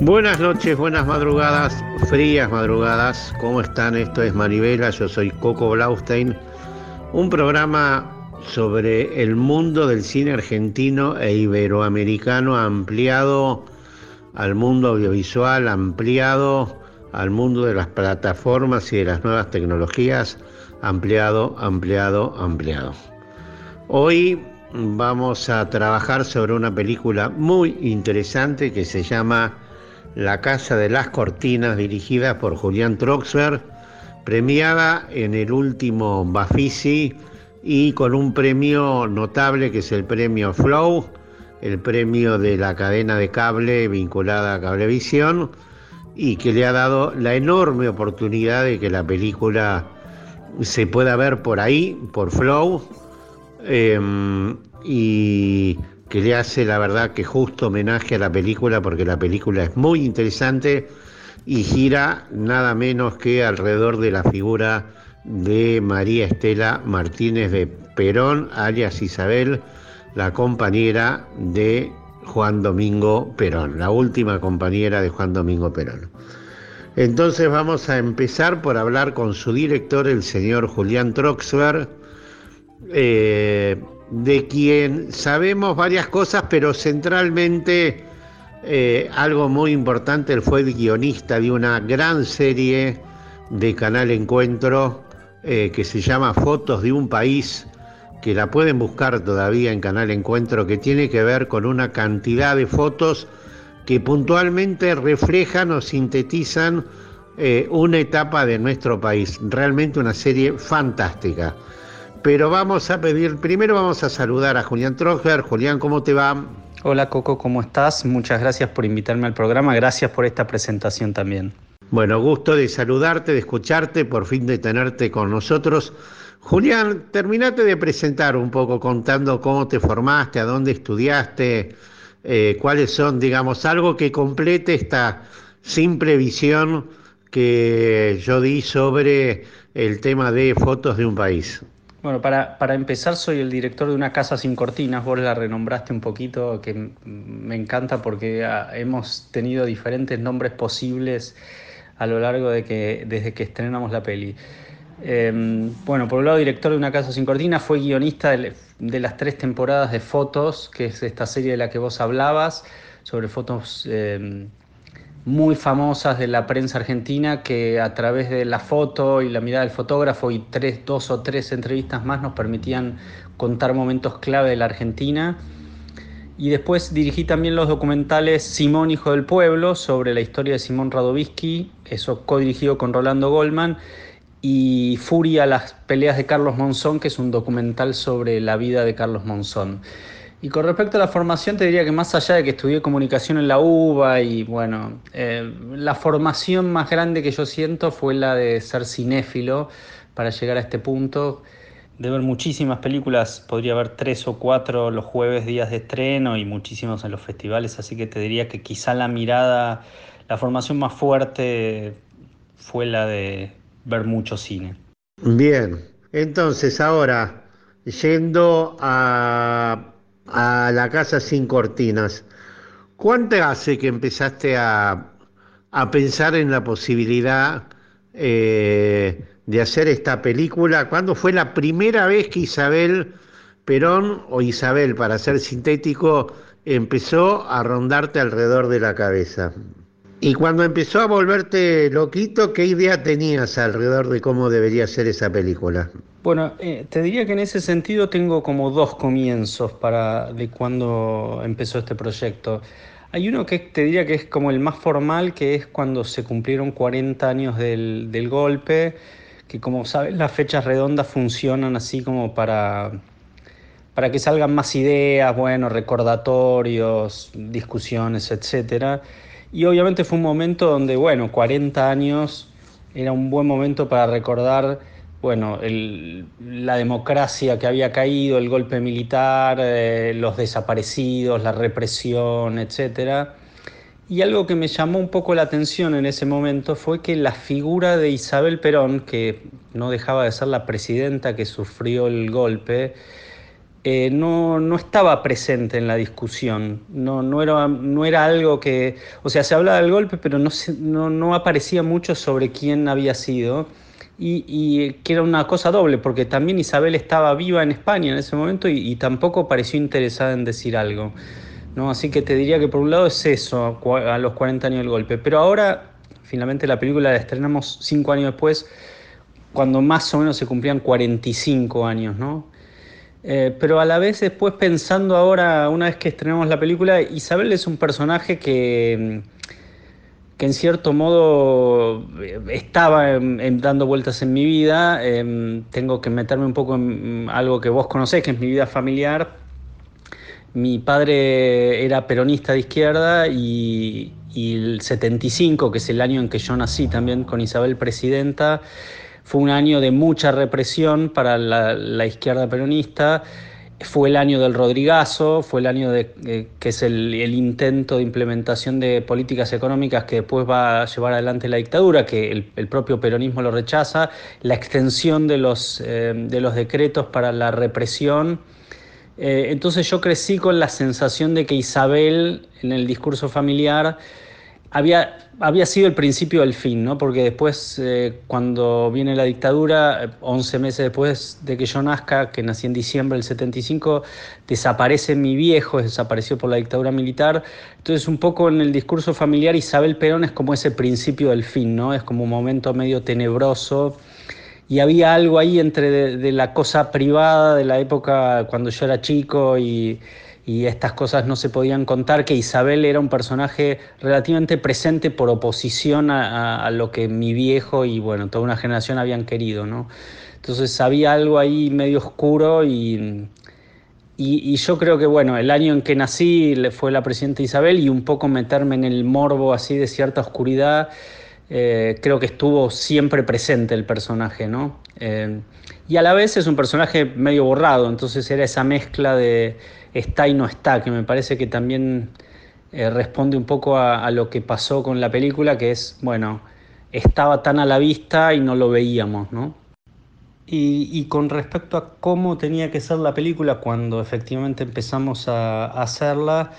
Buenas noches, buenas madrugadas, frías madrugadas. ¿Cómo están? Esto es Manivela, yo soy Coco Blaustein. Un programa sobre el mundo del cine argentino e iberoamericano ampliado al mundo audiovisual, ampliado al mundo de las plataformas y de las nuevas tecnologías, ampliado, ampliado, ampliado. Hoy vamos a trabajar sobre una película muy interesante que se llama La Casa de las Cortinas, dirigida por Julián Troxler, premiada en el último Bafisi y con un premio notable que es el premio Flow, el premio de la cadena de cable vinculada a Cablevisión y que le ha dado la enorme oportunidad de que la película se pueda ver por ahí, por Flow, em, y que le hace la verdad que justo homenaje a la película porque la película es muy interesante y gira nada menos que alrededor de la figura de María Estela Martínez de Perón, alias Isabel, la compañera de Juan Domingo Perón, la última compañera de Juan Domingo Perón. Entonces vamos a empezar por hablar con su director, el señor Julián Troxler, eh, de quien sabemos varias cosas, pero centralmente eh, algo muy importante, él fue el guionista de una gran serie de Canal Encuentro eh, que se llama Fotos de un País, que la pueden buscar todavía en Canal Encuentro, que tiene que ver con una cantidad de fotos que puntualmente reflejan o sintetizan eh, una etapa de nuestro país. Realmente una serie fantástica. Pero vamos a pedir, primero vamos a saludar a Julián Troger. Julián, ¿cómo te va? Hola Coco, ¿cómo estás? Muchas gracias por invitarme al programa, gracias por esta presentación también. Bueno, gusto de saludarte, de escucharte, por fin de tenerte con nosotros. Julián, terminate de presentar un poco contando cómo te formaste, a dónde estudiaste, eh, cuáles son, digamos, algo que complete esta simple visión que yo di sobre el tema de fotos de un país. Bueno, para, para, empezar, soy el director de una casa sin cortinas. Vos la renombraste un poquito, que me encanta porque ah, hemos tenido diferentes nombres posibles a lo largo de que, desde que estrenamos la peli. Em, bueno, por un lado, director de Una Casa Sin Cortina, fue guionista de, las tres temporadas de Fotos, que es esta serie de la que vos hablabas, sobre fotos em, muy famosas de la prensa argentina, que a través de la foto y la mirada del fotógrafo y tres, dos o tres entrevistas más nos permitían contar momentos clave de la Argentina. Y después dirigí también los documentales Simón, Hijo del Pueblo, sobre la historia de Simón Radovisky, eso co-dirigido con Rolando Goldman y Furia, las peleas de Carlos Monzón, que es un documental sobre la vida de Carlos Monzón. Y con respecto a la formación, te diría que más allá de que estudié comunicación en la UBA y bueno, eh, la formación más grande que yo siento fue la de ser cinéfilo para llegar a este punto, de ver muchísimas películas, podría ver tres o cuatro los jueves días de estreno y muchísimos en los festivales, así que te diría que quizá la mirada, la formación más fuerte fue la de ver mucho cine. Bien, entonces ahora, yendo a, la casa sin cortinas, ¿cuánto hace que empezaste a, pensar en la posibilidad eh, de hacer esta película? ¿Cuándo fue la primera vez que Isabel Perón, o Isabel para ser sintético, empezó a rondarte alrededor de la cabeza? Y cuando empezó a volverte loquito, ¿qué idea tenías alrededor de cómo debería ser esa película? Bueno, eh, te diría que en ese sentido tengo como dos comienzos para de cuando empezó este proyecto. Hay uno que te diría que es como el más formal, que es cuando se cumplieron 40 años del, del golpe, que como sabes las fechas redondas funcionan así como para, para que salgan más ideas, bueno, recordatorios, discusiones, etcétera. Y obviamente fue un momento donde, bueno, 40 años era un buen momento para recordar, bueno, la democracia que había caído, el golpe militar, eh, los desaparecidos, la represión, etc. Y algo que me llamó un poco la atención en ese momento fue que la figura de Isabel Perón, que no dejaba de ser la presidenta que sufrió el golpe, eh, no, no, estaba presente en la discusión. No, no, era, no era algo que. O sea, se hablaba del golpe, pero no, no, no aparecía mucho sobre quién había sido. Y, y, que era una cosa doble, porque también Isabel estaba viva en España en ese momento y, tampoco pareció interesada en decir algo. ¿no? Así que te diría que por un lado es eso, a los 40 años del golpe. Pero ahora, finalmente la película la estrenamos cinco años después, cuando más o menos se cumplían 45 años, ¿no? Eh, pero a la vez después pensando ahora, una vez que estrenamos la película, Isabel es un personaje que, que en cierto modo eh, estaba dando vueltas en mi vida. Em, tengo que meterme un poco en algo que vos conocés, que es mi vida familiar. Mi padre era peronista de izquierda y el 75, que es el año en que yo nací también con Isabel presidenta, fue un año de mucha represión para la, izquierda peronista. Fue el año del Rodrigazo, fue el año de, eh, que es el, intento de implementación de políticas económicas que después va a llevar adelante la dictadura, que el, propio peronismo lo rechaza, la extensión de los, eh, de los decretos para la represión. Eh, entonces yo crecí con la sensación de que Isabel, en el discurso familiar, había, había sido el principio del fin, ¿no? porque después, eh, cuando viene la dictadura, 11 meses después de que yo nazca, que nací en diciembre del 75, desaparece mi viejo, desapareció por la dictadura militar. Entonces, un poco en el discurso familiar, Isabel Perón es como ese principio del fin, ¿no? es como un momento medio tenebroso. Y había algo ahí entre de la cosa privada de la época cuando yo era chico y y estas cosas no se podían contar, que Isabel era un personaje relativamente presente por oposición a, lo que mi viejo y bueno, toda una generación habían querido, ¿no? Entonces había algo ahí medio oscuro y, y, yo creo que bueno, el año en que nací fue la presidenta Isabel y un poco meterme en el morbo así de cierta oscuridad, eh, creo que estuvo siempre presente el personaje, ¿no? Eh, y a la vez es un personaje medio borrado, entonces era esa mezcla de está y no está, que me parece que también eh, responde un poco a, lo que pasó con la película, que es, bueno, estaba tan a la vista y no lo veíamos, ¿no? Y, con respecto a cómo tenía que ser la película cuando efectivamente empezamos a, hacerla,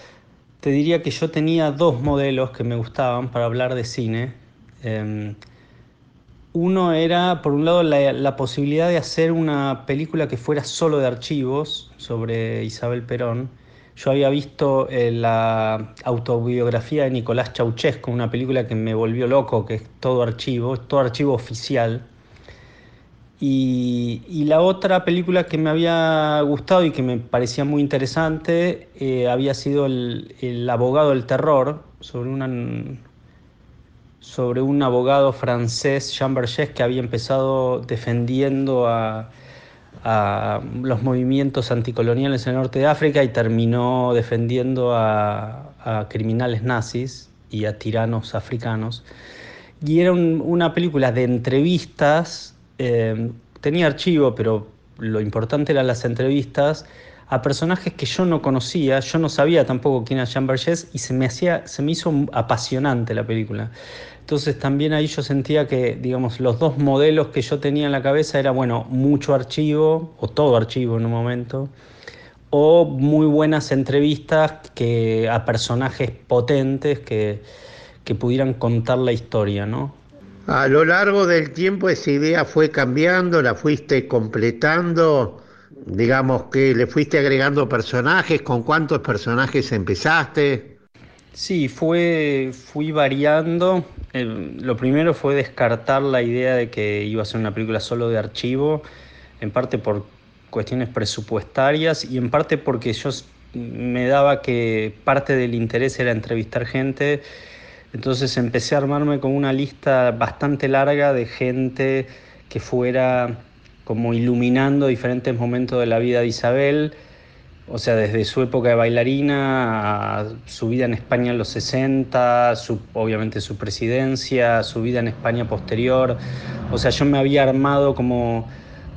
te diría que yo tenía dos modelos que me gustaban para hablar de cine. Em, uno era, por un lado, la, posibilidad de hacer una película que fuera solo de archivos sobre Isabel Perón. Yo había visto eh, la autobiografía de Nicolás Ceausescu, una película que me volvió loco, que es todo archivo, todo archivo oficial. Y, la otra película que me había gustado y que me parecía muy interesante eh, había sido el, el, abogado del terror, sobre una, sobre un abogado francés, Jean Berger, que había empezado defendiendo a, los movimientos anticoloniales en el norte de África y terminó defendiendo a, criminales nazis y a tiranos africanos. Y era una película de entrevistas, eh, tenía archivo, pero lo importante eran las entrevistas a personajes que yo no conocía, yo no sabía tampoco quién era Jean Berger y se me, hacía, se me hizo apasionante la película. Entonces también ahí yo sentía que, digamos, los dos modelos que yo tenía en la cabeza era, bueno, mucho archivo, o todo archivo en un momento, o muy buenas entrevistas que, a personajes potentes que, que pudieran contar la historia, ¿no? A lo largo del tiempo esa idea fue cambiando, la fuiste completando, digamos que le fuiste agregando personajes, ¿con cuántos personajes empezaste? Sí, fue, fui variando. lo primero fue descartar la idea de que iba a ser una película solo de archivo, en parte por cuestiones presupuestarias y en parte porque yo me daba que parte del interés era entrevistar gente. Entonces empecé a armarme con una lista bastante larga de gente que fuera como iluminando diferentes momentos de la vida de Isabel o sea, desde su época de bailarina a su vida en España en los 60, obviamente su presidencia, su vida en España posterior. O sea, yo me había armado como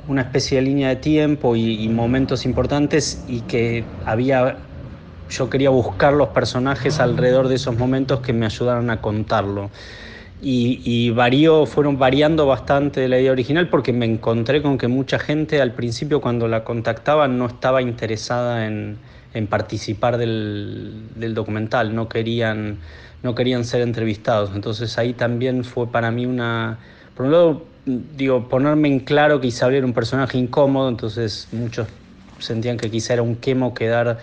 una especie de línea de tiempo y, momentos importantes y que había yo quería buscar los personajes alrededor de esos momentos que me ayudaran a contarlo. Y, varió, fueron variando bastante de la idea original porque me encontré con que mucha gente al principio cuando la contactaba no estaba interesada en, participar del, documental, no querían, no querían ser entrevistados. Entonces ahí también fue para mí una, por un lado, digo, ponerme en claro que Isabel era un personaje incómodo, entonces muchos sentían que quizá era un quemo quedar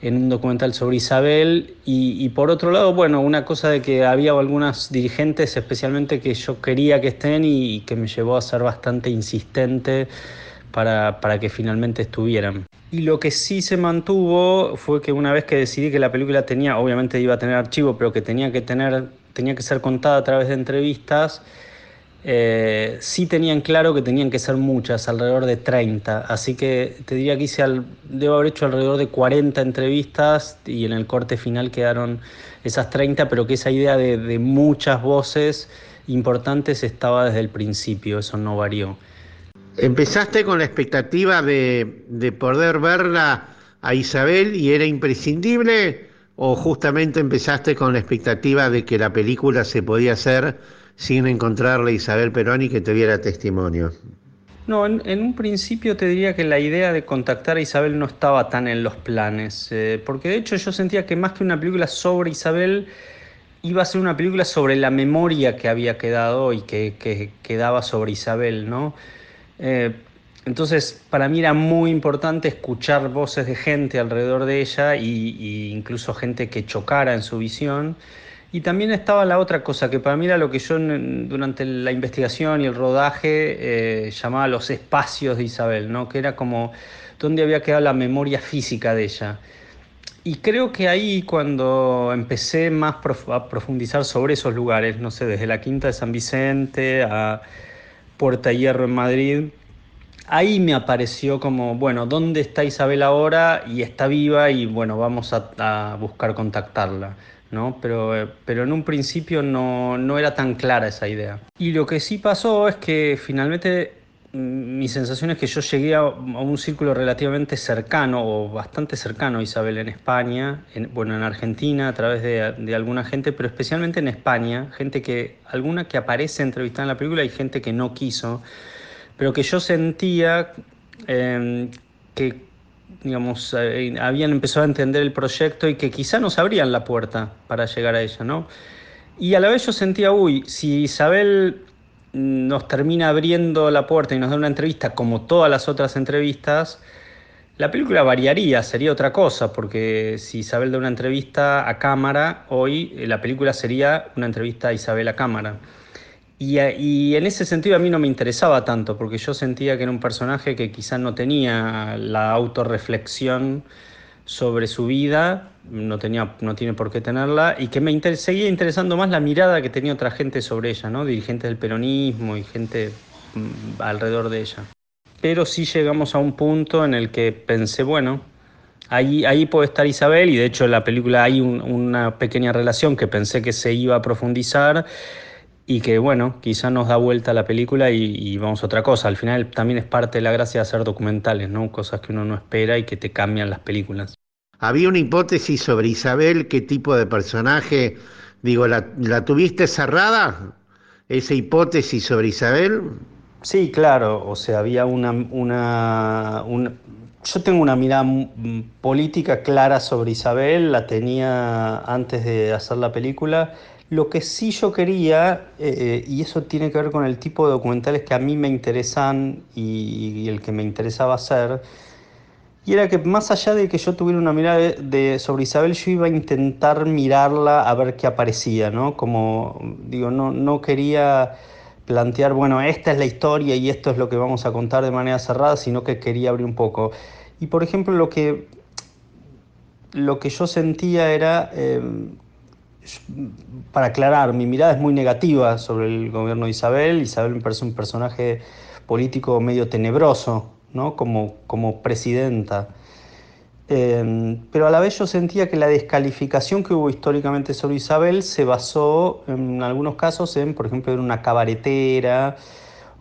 en un documental sobre Isabel y, por otro lado, bueno, una cosa de que había algunas dirigentes especialmente que yo quería que estén y, que me llevó a ser bastante insistente para, para, que finalmente estuvieran. Y lo que sí se mantuvo fue que una vez que decidí que la película tenía, obviamente iba a tener archivo, pero que tenía que tener, tenía que ser contada a través de entrevistas, eh, sí tenían claro que tenían que ser muchas, alrededor de 30. Así que te diría que hice debo haber hecho alrededor de 40 entrevistas y en el corte final quedaron esas 30, pero que esa idea de, muchas voces importantes estaba desde el principio, eso no varió. ¿Empezaste con la expectativa de, de poder verla a Isabel y era imprescindible? ¿O justamente empezaste con la expectativa de que la película se podía hacer? Sin encontrarle a Isabel Peroni que te diera testimonio? No, en, un principio te diría que la idea de contactar a Isabel no estaba tan en los planes, eh, porque de hecho yo sentía que más que una película sobre Isabel, iba a ser una película sobre la memoria que había quedado y que, quedaba sobre Isabel, ¿no? Eh, entonces, para mí era muy importante escuchar voces de gente alrededor de ella y, incluso gente que chocara en su visión. Y también estaba la otra cosa, que para mí era lo que yo durante la investigación y el rodaje eh, llamaba los espacios de Isabel, ¿no? que era como donde había quedado la memoria física de ella. Y creo que ahí cuando empecé más a profundizar sobre esos lugares, no sé, desde la Quinta de San Vicente a Puerta Hierro en Madrid, ahí me apareció como, bueno, ¿dónde está Isabel ahora? Y está viva y bueno, vamos a buscar contactarla. ¿No? Pero, pero en un principio no, no, era tan clara esa idea. Y lo que sí pasó es que finalmente mm, mi sensación es que yo llegué a, un círculo relativamente cercano o bastante cercano a Isabel en España, en, bueno, en Argentina a través de, de, alguna gente, pero especialmente en España, gente que, alguna que aparece entrevistada en la película y gente que no quiso, pero que yo sentía eh, que digamos, eh, habían empezado a entender el proyecto y que quizá nos abrían la puerta para llegar a ella, ¿no? Y a la vez yo sentía, uy, si Isabel nos termina abriendo la puerta y nos da una entrevista como todas las otras entrevistas, la película variaría, sería otra cosa, porque si Isabel da una entrevista a cámara, hoy eh, la película sería una entrevista a Isabel a cámara. Y, en ese sentido a mí no me interesaba tanto, porque yo sentía que era un personaje que quizás no tenía la autorreflexión sobre su vida, no, tenía, no tiene por qué tenerla, y que me seguía interesando más la mirada que tenía otra gente sobre ella, ¿no? dirigentes del peronismo y gente mm, alrededor de ella. Pero sí llegamos a un punto en el que pensé, bueno, ahí, ahí puede estar Isabel, y de hecho en la película hay una pequeña relación que pensé que se iba a profundizar y que bueno, quizá nos da vuelta la película y, vamos a otra cosa. Al final también es parte de la gracia de hacer documentales, ¿no? Cosas que uno no espera y que te cambian las películas. Había una hipótesis sobre Isabel, qué tipo de personaje, digo, ¿la, tuviste cerrada? ¿Esa hipótesis sobre Isabel? Sí, claro, o sea, había una, una, Yo tengo una mirada política clara sobre Isabel, la tenía antes de hacer la película lo que sí yo quería, eh, y eso tiene que ver con el tipo de documentales que a mí me interesan y, el que me interesaba hacer, y era que más allá de que yo tuviera una mirada de, sobre Isabel, yo iba a intentar mirarla a ver qué aparecía, ¿no? Como, digo, no, no quería plantear, bueno, esta es la historia y esto es lo que vamos a contar de manera cerrada, sino que quería abrir un poco. Y por ejemplo, lo que, lo que yo sentía era... Eh, para aclarar, mi mirada es muy negativa sobre el gobierno de Isabel. Isabel me parece un personaje político medio tenebroso, ¿no? como, como presidenta. Em, pero a la vez yo sentía que la descalificación que hubo históricamente sobre Isabel se basó en algunos casos en, por ejemplo, en una cabaretera,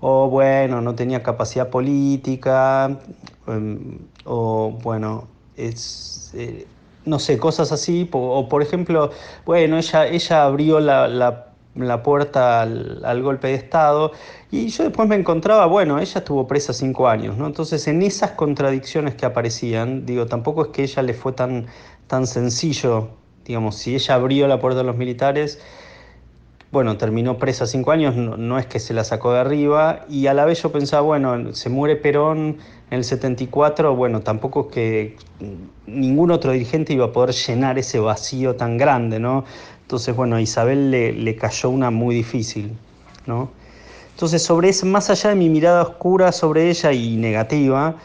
o bueno, no tenía capacidad política, em, o bueno, es, eh, no sé, cosas así, o por ejemplo, bueno, ella, ella abrió la, la, puerta al, golpe de Estado y yo después me encontraba, bueno, ella estuvo presa cinco años, ¿no? Entonces en esas contradicciones que aparecían, digo, tampoco es que ella le fue tan, tan sencillo, digamos, si ella abrió la puerta a los militares, bueno, terminó presa cinco años, no, es que se la sacó de arriba, y a la vez yo pensaba, bueno, se muere Perón en el 74, bueno, tampoco que ningún otro dirigente iba a poder llenar ese vacío tan grande, ¿no? Entonces, bueno, a Isabel le, cayó una muy difícil, ¿no? Entonces, sobre eso, más allá de mi mirada oscura sobre ella y negativa,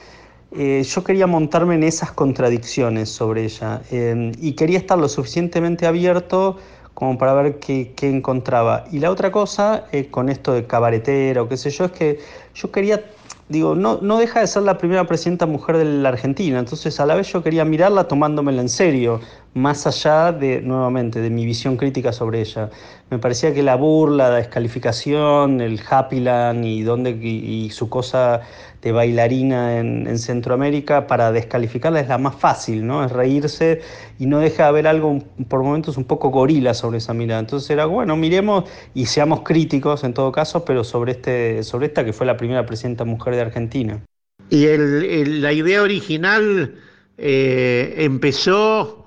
eh, yo quería montarme en esas contradicciones sobre ella eh, y quería estar lo suficientemente abierto como para ver qué, encontraba. Y la otra cosa, eh, con esto de cabaretera o qué sé yo, es que yo quería, digo, no, no deja de ser la primera presidenta mujer de la Argentina, entonces a la vez yo quería mirarla tomándomela en serio, más allá de, nuevamente, de mi visión crítica sobre ella. Me parecía que la burla, la descalificación, el Happyland y, donde, y su cosa de bailarina en, Centroamérica para descalificarla es la más fácil, ¿no? Es reírse y no deja de haber algo por momentos un poco gorila sobre esa mirada. Entonces era, bueno, miremos y seamos críticos en todo caso, pero sobre, este, sobre esta que fue la primera presidenta mujer de Argentina. Y la idea original eh, empezó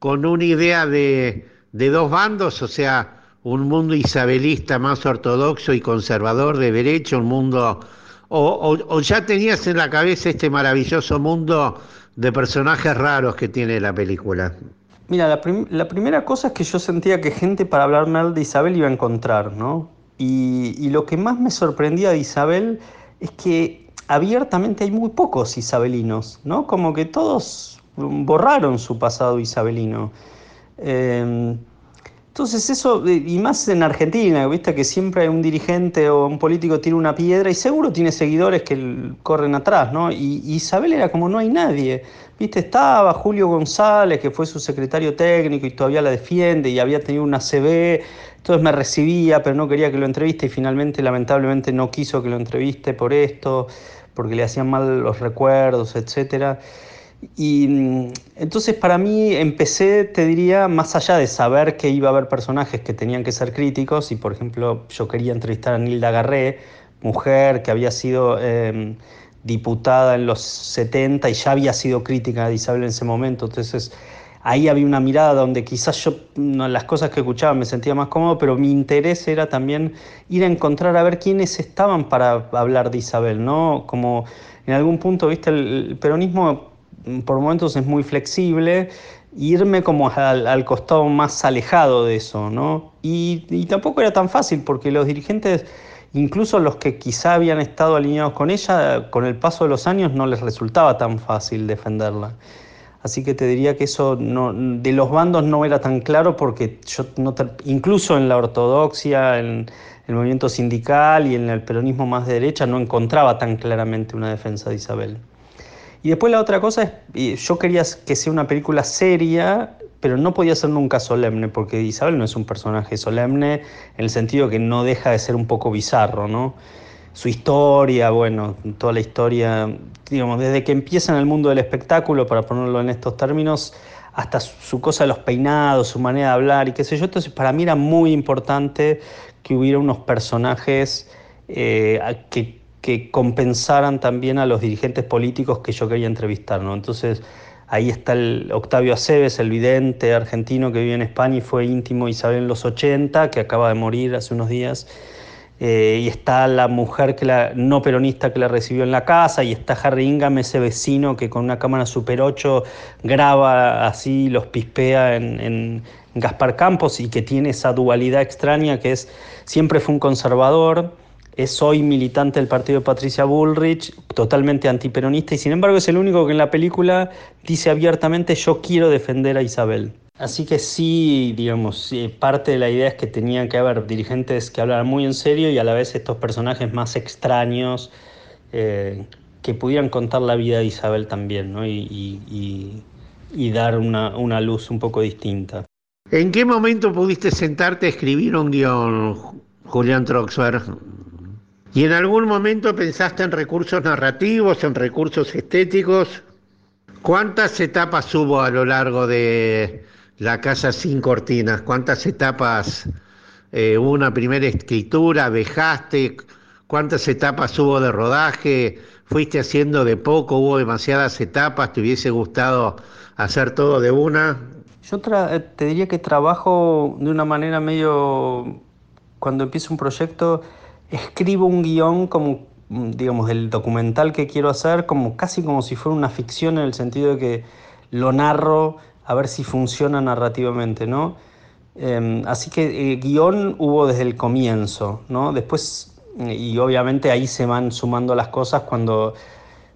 con una idea de, de dos bandos, o sea, un mundo isabelista más ortodoxo y conservador de derecho, un mundo o, ya tenías en la cabeza este maravilloso mundo de personajes raros que tiene la película? Mira, la, primera cosa es que yo sentía que gente para hablar mal de Isabel iba a encontrar, ¿no? Y, lo que más me sorprendía de Isabel es que abiertamente hay muy pocos isabelinos, ¿no? Como que todos borraron su pasado isabelino. Eh, entonces eso, y más en Argentina, viste que siempre un dirigente o un político tiene una piedra y seguro tiene seguidores que corren atrás, ¿no? Y, Isabel era como no hay nadie, viste, estaba Julio González, que fue su secretario técnico y todavía la defiende y había tenido una CB, entonces me recibía, pero no quería que lo entreviste y finalmente lamentablemente no quiso que lo entreviste por esto, porque le hacían mal los recuerdos, etcétera. Y mm, entonces para mí empecé, te diría, más allá de saber que iba a haber personajes que tenían que ser críticos, y por ejemplo yo quería entrevistar a Nilda Garré, mujer que había sido em, diputada en los 70 y ya había sido crítica de Isabel en ese momento, entonces ahí había una mirada donde quizás yo no, las cosas que escuchaba me sentía más cómodo, pero mi interés era también ir a encontrar a ver quiénes estaban para hablar de Isabel, ¿no? Como en algún punto, viste, el peronismo por momentos es muy flexible, irme como al, costado más alejado de eso, ¿no? Y, tampoco era tan fácil porque los dirigentes, incluso los que quizá habían estado alineados con ella, con el paso de los años no les resultaba tan fácil defenderla. Así que te diría que eso de los bandos no era tan claro porque yo incluso en la ortodoxia, en el movimiento sindical y en el peronismo más de derecha no encontraba tan claramente una defensa de Isabel. Y después la otra cosa es, yo quería que sea una película seria, pero no podía ser nunca solemne, porque Isabel no es un personaje solemne en el sentido que no deja de ser un poco bizarro, ¿no? Su historia, bueno, toda la historia, digamos, desde que empieza en el mundo del espectáculo, para ponerlo en estos términos, hasta su cosa de los peinados, su manera de hablar y qué sé yo. Entonces, para mí era muy importante que hubiera unos personajes eh, que que compensaran también a los dirigentes políticos que yo quería entrevistar. ¿no? Entonces ahí está Octavio Aceves, el vidente argentino que vive en España y fue íntimo Isabel en los 80, que acaba de morir hace unos días. Eh, y está la mujer que la, no peronista que la recibió en la casa, y está Harry Ingham, ese vecino que con una cámara Super 8 graba así, los pispea en, en Gaspar Campos y que tiene esa dualidad extraña que es, siempre fue un conservador, es hoy militante del partido de Patricia Bullrich, totalmente antiperonista, y sin embargo es el único que en la película dice abiertamente yo quiero defender a Isabel. Así que sí, digamos, parte de la idea es que tenían que haber dirigentes que hablaran muy en serio y a la vez estos personajes más extraños eh, que pudieran contar la vida de Isabel también, ¿no? y, dar una, luz un poco distinta. ¿En qué momento pudiste sentarte a escribir un guion, Julián Troxler? ¿Y en algún momento pensaste en recursos narrativos, en recursos estéticos? ¿Cuántas etapas hubo a lo largo de la casa sin cortinas? ¿Cuántas etapas eh, hubo una primera escritura? ¿Vejaste? ¿Cuántas etapas hubo de rodaje? ¿Fuiste haciendo de poco? ¿Hubo demasiadas etapas? ¿Te hubiese gustado hacer todo de una? Yo eh, te diría que trabajo de una manera medio, cuando empiezo un proyecto, escribo un guion como digamos, del documental que quiero hacer, como casi como si fuera una ficción en el sentido de que lo narro a ver si funciona narrativamente, ¿no? Em, así que eh, guion hubo desde el comienzo, ¿no? Después, y obviamente ahí se van sumando las cosas cuando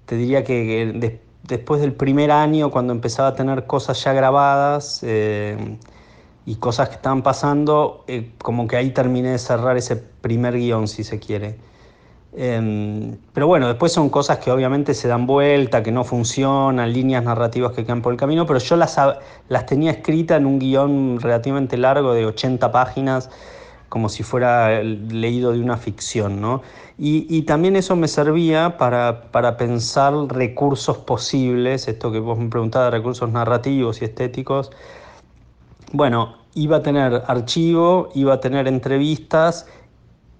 te diría que después del primer año, cuando empezaba a tener cosas ya grabadas eh, y cosas que estaban pasando, eh, como que ahí terminé de cerrar ese primer guion, si se quiere. Em, pero bueno, después son cosas que obviamente se dan vuelta, que no funcionan, líneas narrativas que quedan por el camino, pero yo las, las tenía escritas en un guion relativamente largo de 80 páginas, como si fuera leído de una ficción, ¿no? Y, también eso me servía para, para, pensar recursos posibles, esto que vos me preguntabas, recursos narrativos y estéticos. Bueno, iba a tener archivo, iba a tener entrevistas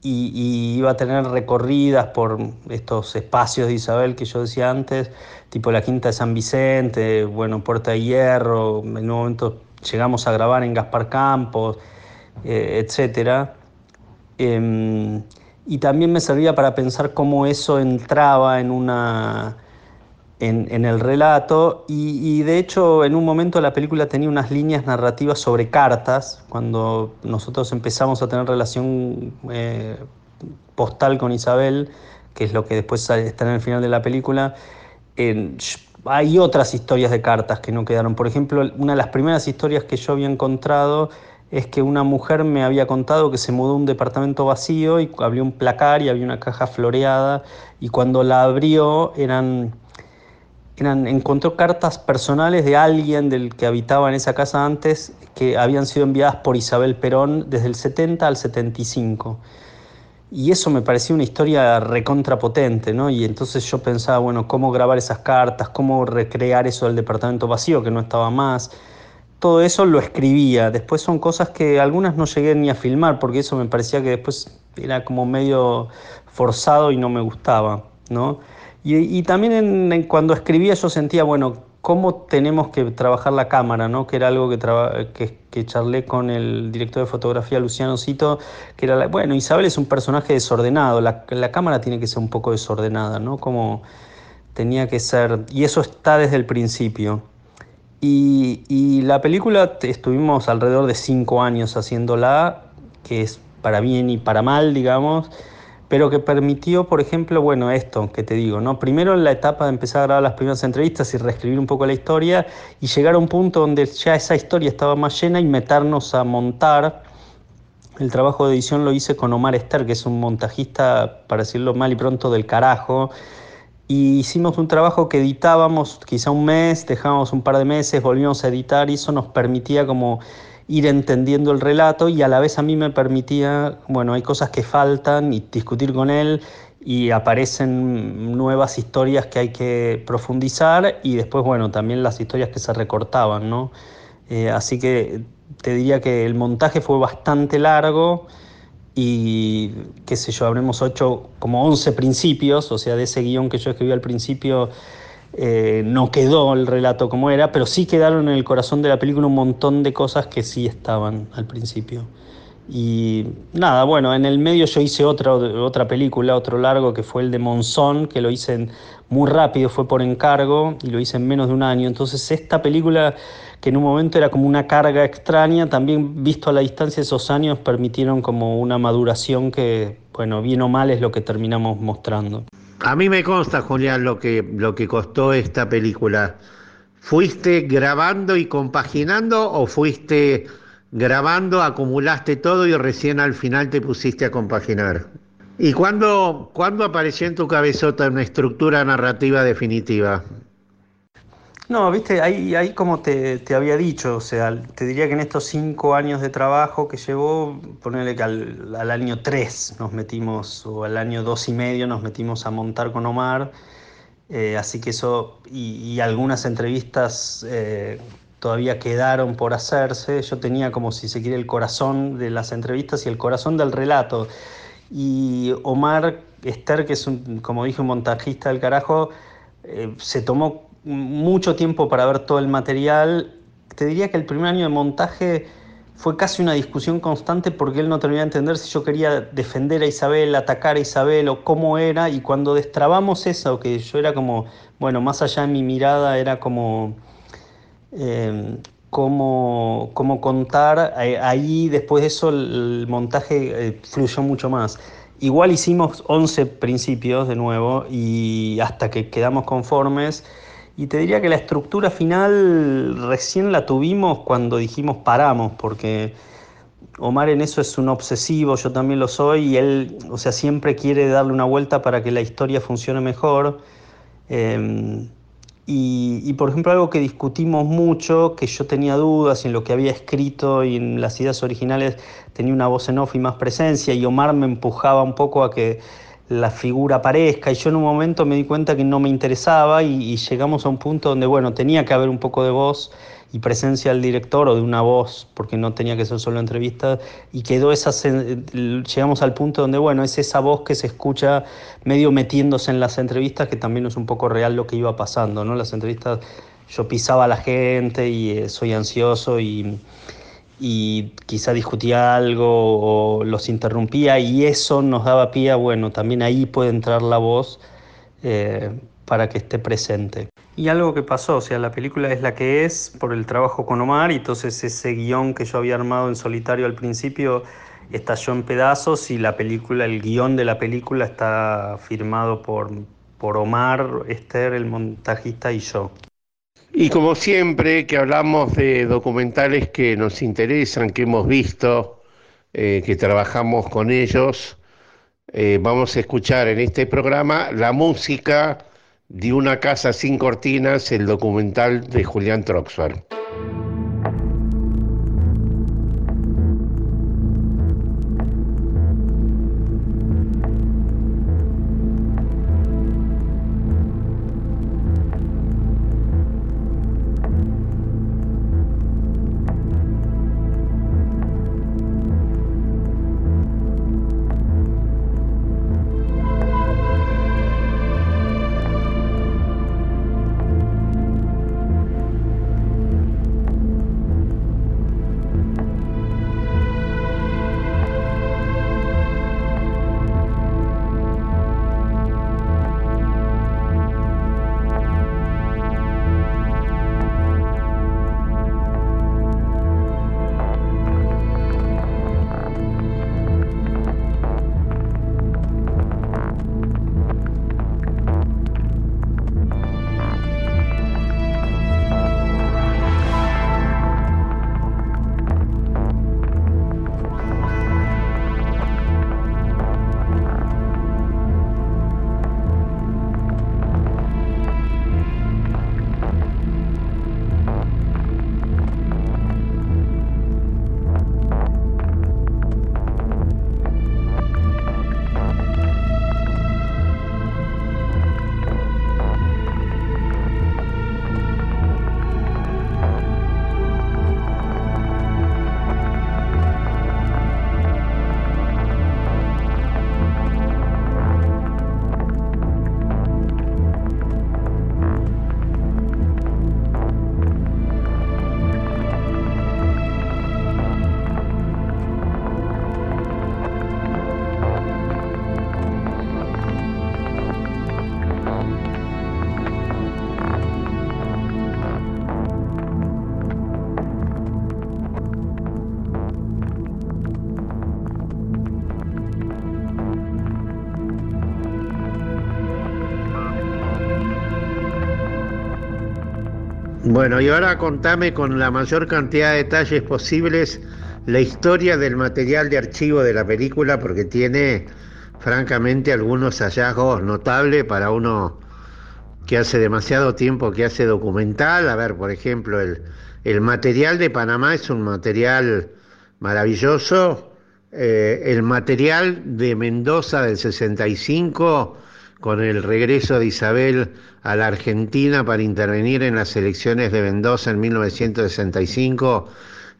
y, iba a tener recorridas por estos espacios de Isabel que yo decía antes, tipo la Quinta de San Vicente, bueno, Puerta de Hierro, en un momento llegamos a grabar en Gaspar Campos, eh, etc. Em, y también me servía para pensar cómo eso entraba en una en, el relato y, de hecho en un momento la película tenía unas líneas narrativas sobre cartas, cuando nosotros empezamos a tener relación eh, postal con Isabel, que es lo que después está en el final de la película, hay otras historias de cartas que no quedaron. Por ejemplo, una de las primeras historias que yo había encontrado es que una mujer me había contado que se mudó a un departamento vacío y abrió un placar y había una caja floreada y cuando la abrió eran encontró cartas personales de alguien del que habitaba en esa casa antes que habían sido enviadas por Isabel Perón desde el 70 al 75. Y eso me parecía una historia recontrapotente, ¿no? Y entonces yo pensaba, bueno, cómo grabar esas cartas, cómo recrear eso del departamento vacío, que no estaba más. Todo eso lo escribía. Después son cosas que algunas no llegué ni a filmar, porque eso me parecía que después era como medio forzado y no me gustaba, ¿no? Y, también cuando escribía yo sentía, bueno, cómo tenemos que trabajar la cámara, ¿no? que era algo que, que, charlé con el director de fotografía, Luciano Cito, que era, bueno, Isabel es un personaje desordenado, la, la, cámara tiene que ser un poco desordenada, ¿no? Como tenía que ser, y eso está desde el principio. Y, y la película estuvimos alrededor de cinco años haciéndola, que es para bien y para mal, digamos pero que permitió, por ejemplo, bueno, esto que te digo, ¿no? Primero en la etapa de empezar a grabar las primeras entrevistas y reescribir un poco la historia y llegar a un punto donde ya esa historia estaba más llena y meternos a montar. El trabajo de edición lo hice con Omar Ester, que es un montajista, para decirlo mal y pronto, del carajo. Y hicimos un trabajo que editábamos quizá un mes, dejábamos un par de meses, volvíamos a editar y eso nos permitía como ir entendiendo el relato y a la vez a mí me permitía, bueno, hay cosas que faltan y discutir con él y aparecen nuevas historias que hay que profundizar y después, bueno, también las historias que se recortaban, ¿no? Eh, así que te diría que el montaje fue bastante largo y qué sé yo, habremos hecho como 11 principios, o sea, de ese guion que yo escribí al principio eh, no quedó el relato como era, pero sí quedaron en el corazón de la película un montón de cosas que sí estaban al principio. Y nada, bueno, en el medio yo hice otra, otra película, otro largo, que fue el de Monzón, que lo hice muy rápido, fue por encargo y lo hice en menos de un año. Entonces esta película, que en un momento era como una carga extraña, también visto a la distancia esos años, permitieron como una maduración que, bueno, bien o mal es lo que terminamos mostrando. A mí me consta, Julián, lo que, lo que costó esta película. ¿Fuiste grabando y compaginando o fuiste grabando, acumulaste todo y recién al final te pusiste a compaginar? ¿Y cuándo, cuándo apareció en tu cabezota una estructura narrativa definitiva? No, viste, ahí, ahí como te, había dicho, o sea, te diría que en estos cinco años de trabajo que llevó, ponerle que al, año tres nos metimos, o al año dos y medio nos metimos a montar con Omar, Eh, así que eso, y, algunas entrevistas eh, todavía quedaron por hacerse. Yo tenía como si se quiere el corazón de las entrevistas y el corazón del relato. Y Omar Esther, que es, un, como dije, un montajista del carajo, eh, se tomó mucho tiempo para ver todo el material. Te diría que el primer año de montaje fue casi una discusión constante porque él no terminaba de entender si yo quería defender a Isabel, atacar a Isabel o cómo era. Y cuando destrabamos eso, que yo era como, bueno, más allá de mi mirada, era como eh, cómo, contar, eh, ahí después de eso el, montaje eh, fluyó mucho más. Igual hicimos 11 principios de nuevo y hasta que quedamos conformes. Y te diría que la estructura final recién la tuvimos cuando dijimos paramos, porque Omar en eso es un obsesivo, yo también lo soy, y él, o sea, siempre quiere darle una vuelta para que la historia funcione mejor. Em, y, por ejemplo, algo que discutimos mucho, que yo tenía dudas en lo que había escrito y en las ideas originales tenía una voz en off y más presencia, y Omar me empujaba un poco a que la figura aparezca, y yo en un momento me di cuenta que no me interesaba, y, y llegamos a un punto donde, bueno, tenía que haber un poco de voz y presencia del director o de una voz, porque no tenía que ser solo entrevista, y quedó esa, llegamos al punto donde, bueno, es esa voz que se escucha medio metiéndose en las entrevistas, que también es un poco real lo que iba pasando, ¿no? Las entrevistas, yo pisaba a la gente y eh, soy ansioso y, y quizá discutía algo o los interrumpía y eso nos daba pie a, bueno, también ahí puede entrar la voz eh, para que esté presente. Y algo que pasó, o sea, la película es la que es por el trabajo con Omar y entonces ese guion que yo había armado en solitario al principio estalló en pedazos y la película, el guion de la película está firmado por, por Omar, Esther, el montajista y yo. Y como siempre que hablamos de documentales que nos interesan, que hemos visto, eh, que trabajamos con ellos, eh, vamos a escuchar en este programa la música de una casa sin cortinas, el documental de Julián Troxfer. Bueno, y ahora contame con la mayor cantidad de detalles posibles la historia del material de archivo de la película, porque tiene francamente algunos hallazgos notables para uno que hace demasiado tiempo que hace documental. A ver, por ejemplo, el, el material de Panamá es un material maravilloso. Eh, el material de Mendoza del 65 con el regreso de Isabel a la Argentina para intervenir en las elecciones de Mendoza en 1965.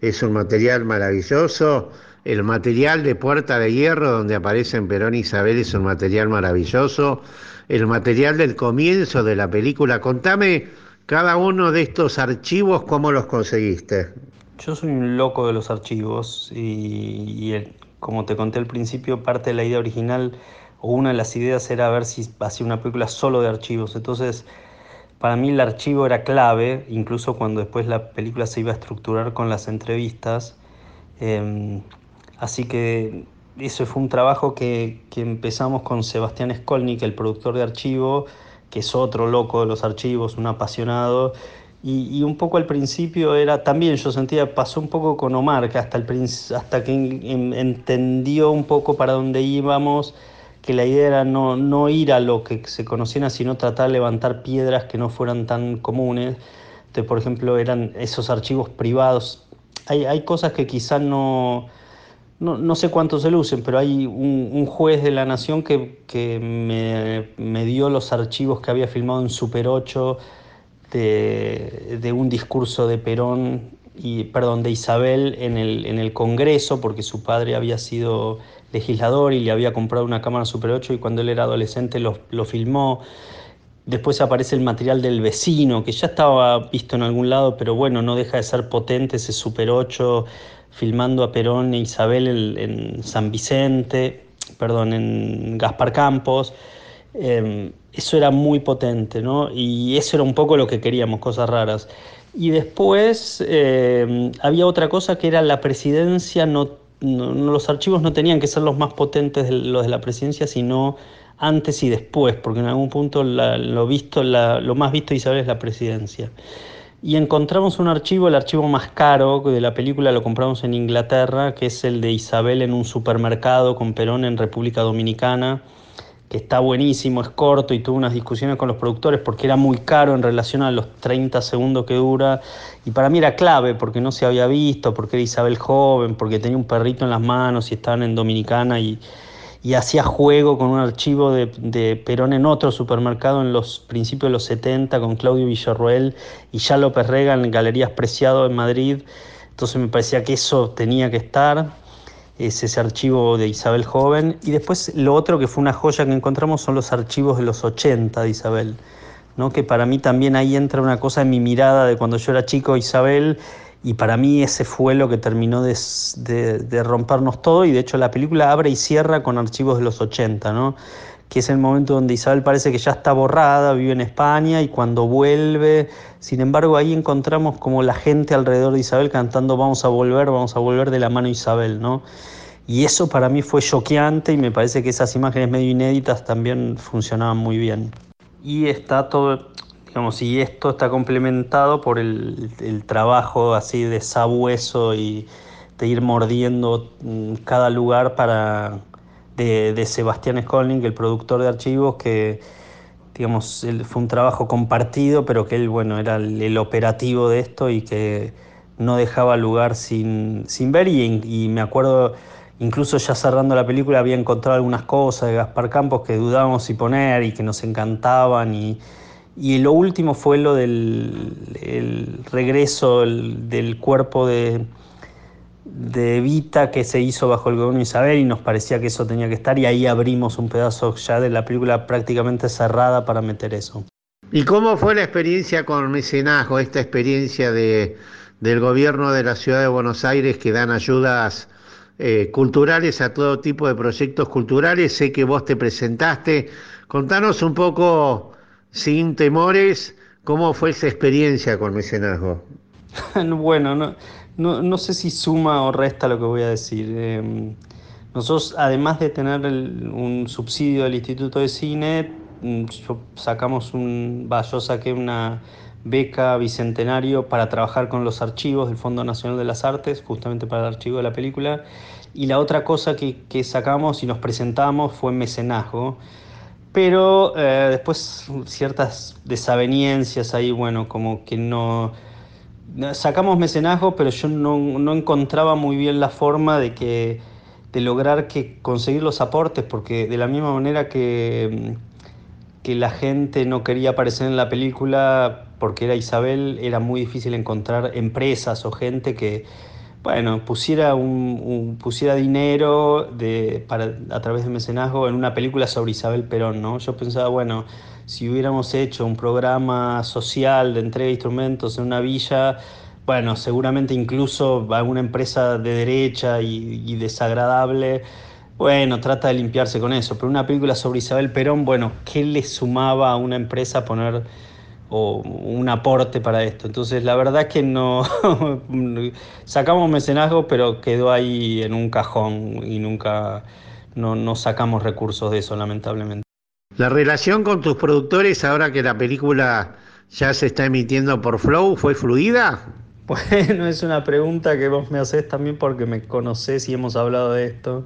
Es un material maravilloso. El material de Puerta de Hierro, donde aparecen Perón y Isabel, es un material maravilloso. El material del comienzo de la película. Contame cada uno de estos archivos, ¿cómo los conseguiste? Yo soy un loco de los archivos y, como te conté al principio, parte de la idea original o una de las ideas era ver si hacía una película solo de archivos. Entonces, para mí el archivo era clave, incluso cuando después la película se iba a estructurar con las entrevistas. Em, así que eso fue un trabajo que, que, empezamos con Sebastián Skolnik, el productor de archivo, que es otro loco de los archivos, un apasionado, y, un poco al principio era también, yo sentía, pasó un poco con Omar, que hasta, el, hasta que entendió un poco para dónde íbamos, que la idea era no, no ir a lo que se conocían, sino tratar de levantar piedras que no fueran tan comunes. Entonces, por ejemplo, eran esos archivos privados. Hay, hay cosas que quizás no, no, no, sé cuántos se lucen, pero hay un, juez de la Nación que, que me, me, dio los archivos que había filmado en Super 8 de, un discurso de Perón y perdón de Isabel en el, en el Congreso porque su padre había sido legislador y le había comprado una cámara Super 8 y cuando él era adolescente lo, lo filmó. Después aparece el material del vecino, que ya estaba visto en algún lado, pero bueno, no deja de ser potente ese Super 8 filmando a Perón e Isabel en, San Vicente, perdón, en Gaspar Campos. Em, eso era muy potente, ¿no? Y eso era un poco lo que queríamos, cosas raras. Y después eh, había otra cosa que era la presidencia, no, los archivos no tenían que ser los más potentes de los de la presidencia, sino antes y después, porque en algún punto lo, visto, lo más visto de Isabel es la presidencia. Y encontramos un archivo, el archivo más caro de la película lo compramos en Inglaterra, que es el de Isabel en un supermercado con Perón en República Dominicana que está buenísimo, es corto y tuve unas discusiones con los productores porque era muy caro en relación a los 30 segundos que dura y para mí era clave porque no se había visto, porque era Isabel joven, porque tenía un perrito en las manos y estaban en Dominicana y, hacía juego con un archivo de, de, Perón en otro supermercado en los principios de los 70 con Claudio Villarroel y ya López Rega en Galerías Preciado en Madrid. Entonces me parecía que eso tenía que estar es ese archivo de Isabel joven. Y después lo otro que fue una joya que encontramos son los archivos de los 80 de Isabel, ¿no? que para mí también ahí entra una cosa en mi mirada de cuando yo era chico Isabel, y para mí ese fue lo que terminó de, de rompernos todo, y de hecho la película abre y cierra con archivos de los 80, ¿no? Que es el momento donde Isabel parece que ya está borrada, vive en España y cuando vuelve, sin embargo ahí encontramos como la gente alrededor de Isabel cantando vamos a volver, vamos a volver de la mano Isabel, ¿no? Y eso para mí fue choqueante y me parece que esas imágenes medio inéditas también funcionaban muy bien. Y está todo, digamos, y esto está complementado por el, el trabajo así de sabueso y de ir mordiendo mm, cada lugar para de, Sebastián Skolning, el productor de archivos, que digamos, fue un trabajo compartido, pero que él, bueno, era el, operativo de esto y que no dejaba lugar sin, sin ver. Y, me acuerdo, incluso ya cerrando la película, había encontrado algunas cosas de Gaspar Campos que dudábamos si poner y que nos encantaban. Y, y lo último fue lo del regreso del cuerpo de de Evita que se hizo bajo el gobierno de Isabel y nos parecía que eso tenía que estar y ahí abrimos un pedazo ya de la película prácticamente cerrada para meter eso. ¿Y cómo fue la experiencia con mecenazgo, esta experiencia de, del gobierno de la ciudad de Buenos Aires que dan ayudas eh, culturales a todo tipo de proyectos culturales? Sé que vos te presentaste. Contanos un poco, sin temores, cómo fue esa experiencia con mecenazgo. bueno, no no, no, sé si suma o resta lo que voy a decir. Em, nosotros, además de tener un subsidio del Instituto de Cine, mm, sacamos un, yo saqué una beca bicentenario para trabajar con los archivos del Fondo Nacional de las Artes, justamente para el archivo de la película. Y la otra cosa que, que sacamos y nos presentamos fue mecenazgo. Pero eh, después ciertas desavenencias ahí, bueno, como que no sacamos mecenazgo, pero yo no, encontraba muy bien la forma de que de lograr que conseguir los aportes, porque de la misma manera que, que la gente no quería aparecer en la película porque era Isabel, era muy difícil encontrar empresas o gente que, bueno, pusiera, un, pusiera dinero de, para, a través de mecenazgo en una película sobre Isabel Perón, ¿no? Yo pensaba, bueno, si hubiéramos hecho un programa social de entrega de instrumentos en una villa, bueno, seguramente incluso alguna empresa de derecha y, y desagradable bueno, trata de limpiarse con eso, pero una película sobre Isabel Perón, bueno, ¿qué le sumaba a una empresa poner o un aporte para esto? Entonces, la verdad es que no sacamos mecenazgo, pero quedó ahí en un cajón y nunca no, no sacamos recursos de eso, lamentablemente. La relación con tus productores ahora que la película ya se está emitiendo por Flow, ¿fue fluida? Bueno, es una pregunta que vos me haces también porque me conocés y hemos hablado de esto.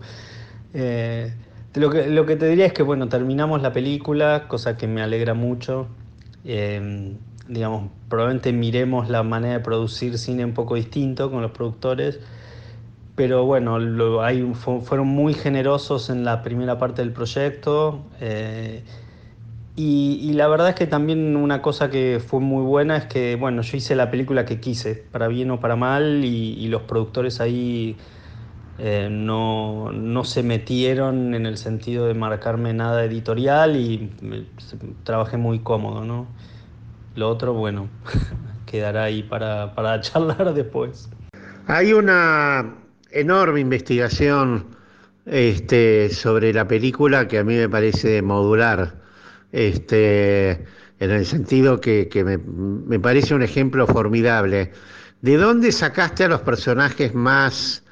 Eh, lo, que, lo que te diría es que, bueno, terminamos la película, cosa que me alegra mucho. Eh, digamos, probablemente miremos la manera de producir cine un poco distinto con los productores, pero bueno, fueron muy generosos en la primera parte del proyecto. Eh, y, la verdad es que también una cosa que fue muy buena es que, bueno, yo hice la película que quise, para bien o para mal, y los productores ahí eh, no, no, se metieron en el sentido de marcarme nada editorial y trabajé muy cómodo, ¿no? Lo otro, bueno, quedará ahí para, para charlar después. Hay una enorme investigación este, sobre la película que a mí me parece modular, este, en el sentido que, me, parece un ejemplo formidable. ¿De dónde sacaste a los personajes más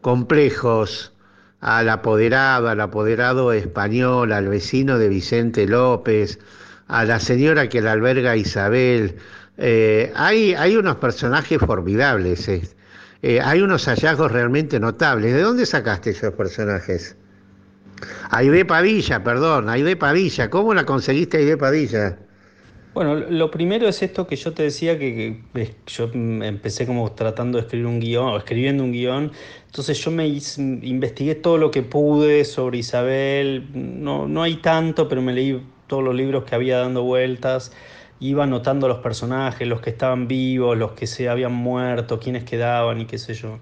complejos al apoderado, al apoderado español, al vecino de Vicente López, a la señora que la alberga Isabel. Eh, hay, unos personajes formidables. Eh, hay unos hallazgos realmente notables. ¿De dónde sacaste esos personajes? Aide Padilla, perdón, Aide Padilla. ¿Cómo la conseguiste Aide Padilla? Bueno, lo primero es esto que yo te decía que, yo empecé como tratando de escribir un guion, o escribiendo un guion, entonces yo me investigué todo lo que pude sobre Isabel, no, no hay tanto, pero me leí todos los libros que había dando vueltas, iba anotando los personajes, los que estaban vivos, los que se habían muerto, quiénes quedaban y qué sé yo.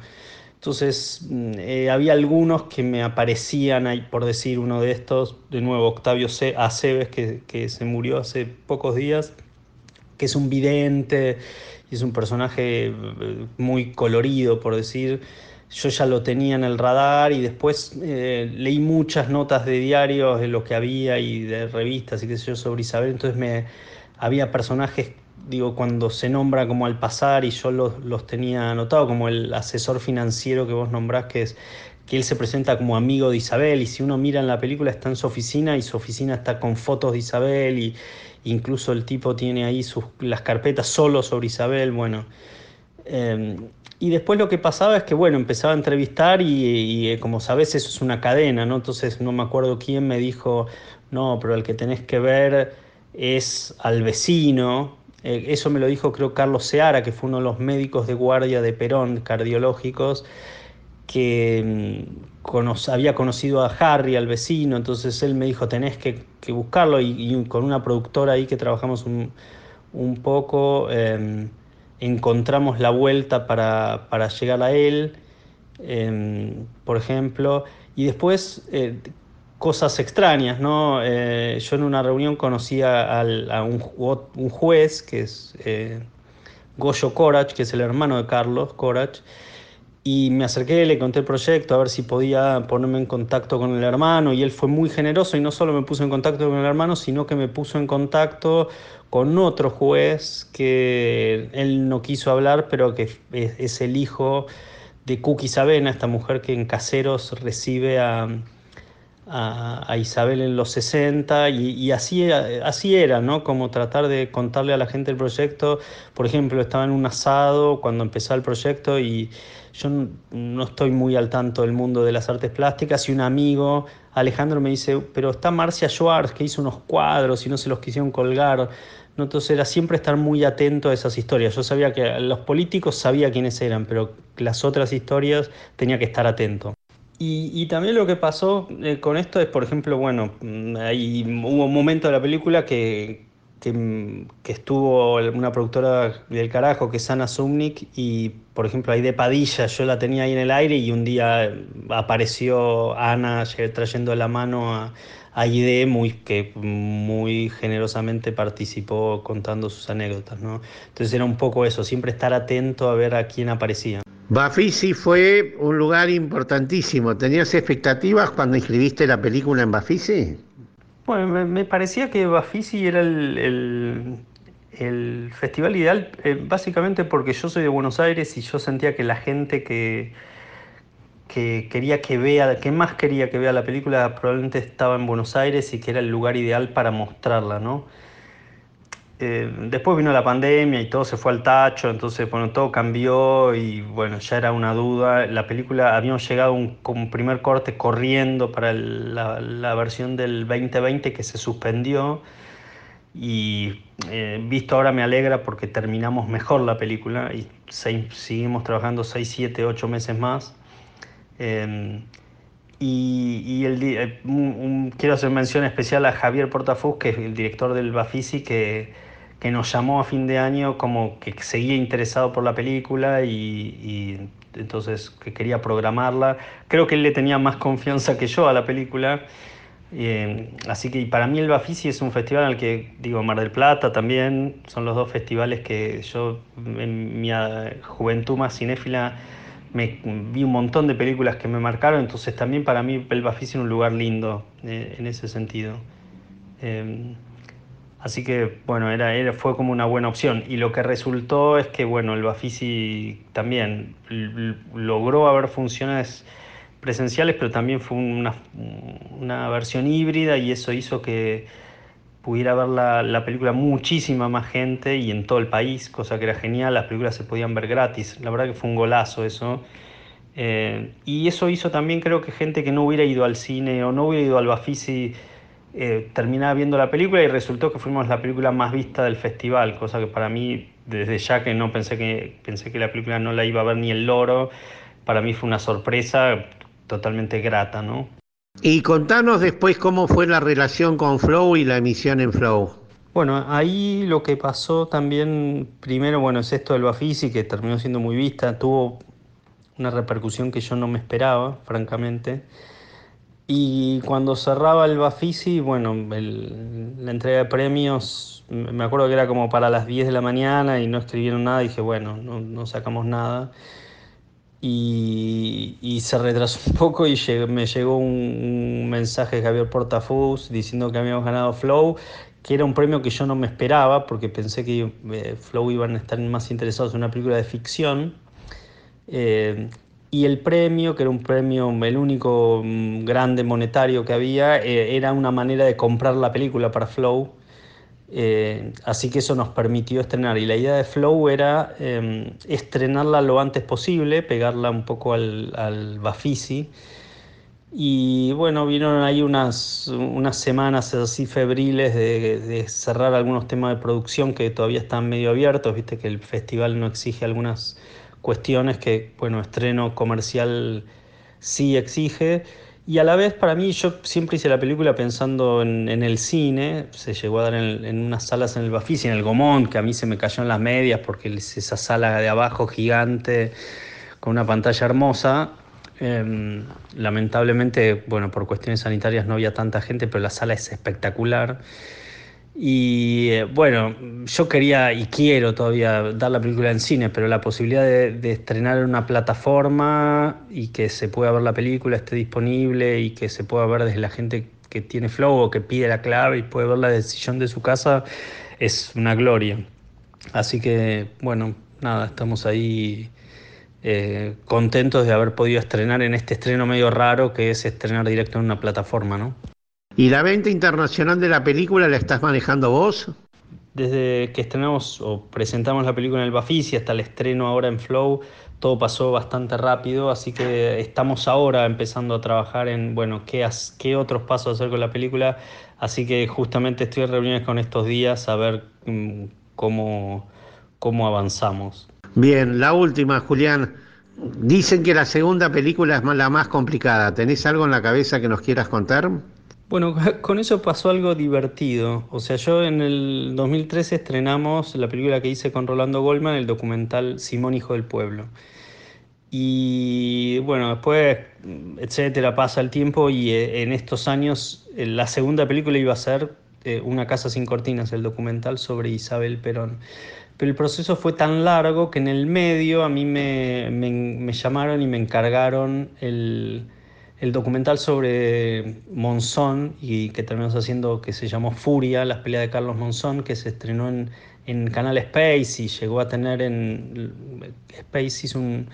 Entonces mm, eh, había algunos que me aparecían ahí, por decir uno de estos, de nuevo Octavio C. Aceves, que, que se murió hace pocos días, que es un vidente y es un personaje eh, muy colorido, por decir. Yo ya lo tenía en el radar y después eh, leí muchas notas de diarios de lo que había y de revistas y qué sé yo sobre Isabel, entonces me, había personajes digo, cuando se nombra como al pasar y yo los, los tenía anotado como el asesor financiero que vos nombrás, que es que él se presenta como amigo de Isabel y si uno mira en la película está en su oficina y su oficina está con fotos de Isabel y incluso el tipo tiene ahí sus, las carpetas solo sobre Isabel, bueno. Em, y después lo que pasaba es que, bueno, empezaba a entrevistar y, y, eh, como sabes eso es una cadena, ¿no? Entonces no me acuerdo quién me dijo, no, pero el que tenés que ver es al vecino, eh, eso me lo dijo creo Carlos Seara, que fue uno de los médicos de guardia de Perón, cardiológicos, que mm, había conocido a Harry, al vecino, entonces él me dijo, tenés que, buscarlo y, con una productora ahí que trabajamos un, poco, em, encontramos la vuelta para, llegar a él, em, por ejemplo, y después eh, cosas extrañas, ¿no? Eh, yo en una reunión conocí a, un, juez que es eh, Goyo Corach, que es el hermano de Carlos Corach, y me acerqué, le conté el proyecto, a ver si podía ponerme en contacto con el hermano, y él fue muy generoso y no solo me puso en contacto con el hermano, sino que me puso en contacto con otro juez que él no quiso hablar, pero que es, el hijo de Cookie Sabena, esta mujer que en Caseros recibe a a, Isabel en los 60 y, así, así era, ¿no? Como tratar de contarle a la gente el proyecto. Por ejemplo, estaba en un asado cuando empezó el proyecto y yo no, estoy muy al tanto del mundo de las artes plásticas y un amigo, Alejandro, me dice, pero está Marcia Schwartz que hizo unos cuadros y no se los quisieron colgar. ¿no? Entonces era siempre estar muy atento a esas historias. Yo sabía que los políticos sabía quiénes eran, pero las otras historias tenía que estar atento. Y, también lo que pasó eh, con esto es, por ejemplo, bueno, mm, hay, hubo un momento de la película que, que, estuvo una productora del carajo, que es Ana Sumnik, y por ejemplo ahí de Padilla, yo la tenía ahí en el aire y un día apareció Ana trayendo la mano a, a Ide, muy, que muy generosamente participó contando sus anécdotas. ¿no? Entonces era un poco eso, siempre estar atento a ver a quién aparecía. Bafisi fue un lugar importantísimo. ¿Tenías expectativas cuando escribiste la película en Bafisi? Bueno, me, parecía que Bafisi era el, festival ideal, eh, básicamente porque yo soy de Buenos Aires y yo sentía que la gente que, que quería que vea, que más quería que vea la película, probablemente estaba en Buenos Aires y que era el lugar ideal para mostrarla, ¿no? Eh, después vino la pandemia y todo se fue al tacho, entonces bueno, todo cambió y bueno, ya era una duda. La película, habíamos llegado un, con primer corte corriendo para la, versión del 2020 que se suspendió y eh, visto ahora me alegra porque terminamos mejor la película y seguimos trabajando 6, 7, 8 meses más. Em, y, eh, quiero hacer mención especial a Javier Portafus, que es el director del Bafisi, que que nos llamó a fin de año como que seguía interesado por la película y, entonces que quería programarla. Creo que él le tenía más confianza que yo a la película. Eh, así que para mí el Bafisi es un festival al que, digo, Mar del Plata también, son los dos festivales que yo en mi ah, juventud más cinéfila me vi un montón de películas que me marcaron, entonces también para mí el Bafisi es un lugar lindo eh, en ese sentido. Eh, Así que, bueno, era, era, fue como una buena opción. Y lo que resultó es que, bueno, el Bafisi también logró haber funciones presenciales, pero también fue una, una, versión híbrida y eso hizo que pudiera ver la, la, película muchísima más gente y en todo el país, cosa que era genial. Las películas se podían ver gratis. La verdad que fue un golazo eso. Eh, y eso hizo también, creo que gente que no hubiera ido al cine o no hubiera ido al Bafisi eh, terminaba viendo la película y resultó que fuimos la película más vista del festival, cosa que para mí, desde ya que no pensé que, pensé que la película no la iba a ver ni el loro, para mí fue una sorpresa totalmente grata, ¿no? Y contanos después cómo fue la relación con Flow y la emisión en Flow. Bueno, ahí lo que pasó también, primero, bueno, es esto del Bafisi, que terminó siendo muy vista, tuvo una repercusión que yo no me esperaba, francamente. Y cuando cerraba el Bafisi, bueno, la entrega de premios, me acuerdo que era como para las 10 de la mañana y no escribieron nada, y dije, bueno, no, sacamos nada. Y, se retrasó un poco y me llegó un, mensaje de Javier Portafus diciendo que habíamos ganado Flow, que era un premio que yo no me esperaba porque pensé que eh, Flow iban a estar más interesados en una película de ficción. Eh, y el premio, que era un premio, el único mm, grande monetario que había, eh, era una manera de comprar la película para Flow. Eh, así que eso nos permitió estrenar. Y la idea de Flow era em, estrenarla lo antes posible, pegarla un poco al, al Bafisi. Y bueno, vieron ahí unas, unas semanas así febriles de, de, cerrar algunos temas de producción que todavía están medio abiertos. Viste que el festival no exige algunas cuestiones que, bueno, estreno comercial sí exige. Y a la vez, para mí, yo siempre hice la película pensando en, el cine. Se llegó a dar en, unas salas en el Bafisi, en el Gomont, que a mí se me cayó en las medias porque es esa sala de abajo gigante con una pantalla hermosa. Em, lamentablemente, bueno, por cuestiones sanitarias no había tanta gente, pero la sala es espectacular. Y eh, bueno, yo quería y quiero todavía dar la película en cine, pero la posibilidad de, estrenar en una plataforma y que se pueda ver la película, esté disponible y que se pueda ver desde la gente que tiene flow o que pide la clave y puede verla desde el sillón de su casa, es una gloria. Así que bueno, nada, estamos ahí eh, contentos de haber podido estrenar en este estreno medio raro que es estrenar directo en una plataforma, ¿no? ¿Y la venta internacional de la película la estás manejando vos? Desde que estrenamos o presentamos la película en el Bafisi hasta el estreno ahora en Flow, todo pasó bastante rápido, así que estamos ahora empezando a trabajar en, bueno, qué, qué otros pasos hacer con la película, así que justamente estoy en reuniones con estos días a ver mm, cómo, cómo avanzamos. Bien, la última, Julián. Dicen que la segunda película es la más complicada. ¿Tenés algo en la cabeza que nos quieras contar? Bueno, con eso pasó algo divertido. O sea, yo en el 2013 estrenamos la película que hice con Rolando Goldman, el documental Simón Hijo del Pueblo. Y bueno, después, etcétera, pasa el tiempo y eh, en estos años eh, la segunda película iba a ser eh, Una casa sin cortinas, el documental sobre Isabel Perón. Pero el proceso fue tan largo que en el medio a mí me, me, llamaron y me encargaron el, el, documental sobre Monzón y que terminamos haciendo, que se llamó Furia, las peleas de Carlos Monzón, que se estrenó en, en Canal Space y llegó a tener en Space hizo un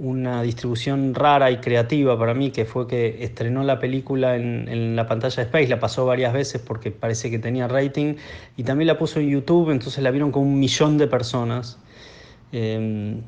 una distribución rara y creativa para mí, que fue que estrenó la película en, la pantalla de Space, la pasó varias veces porque parece que tenía rating, y también la puso en YouTube, entonces la vieron con un millón de personas, em,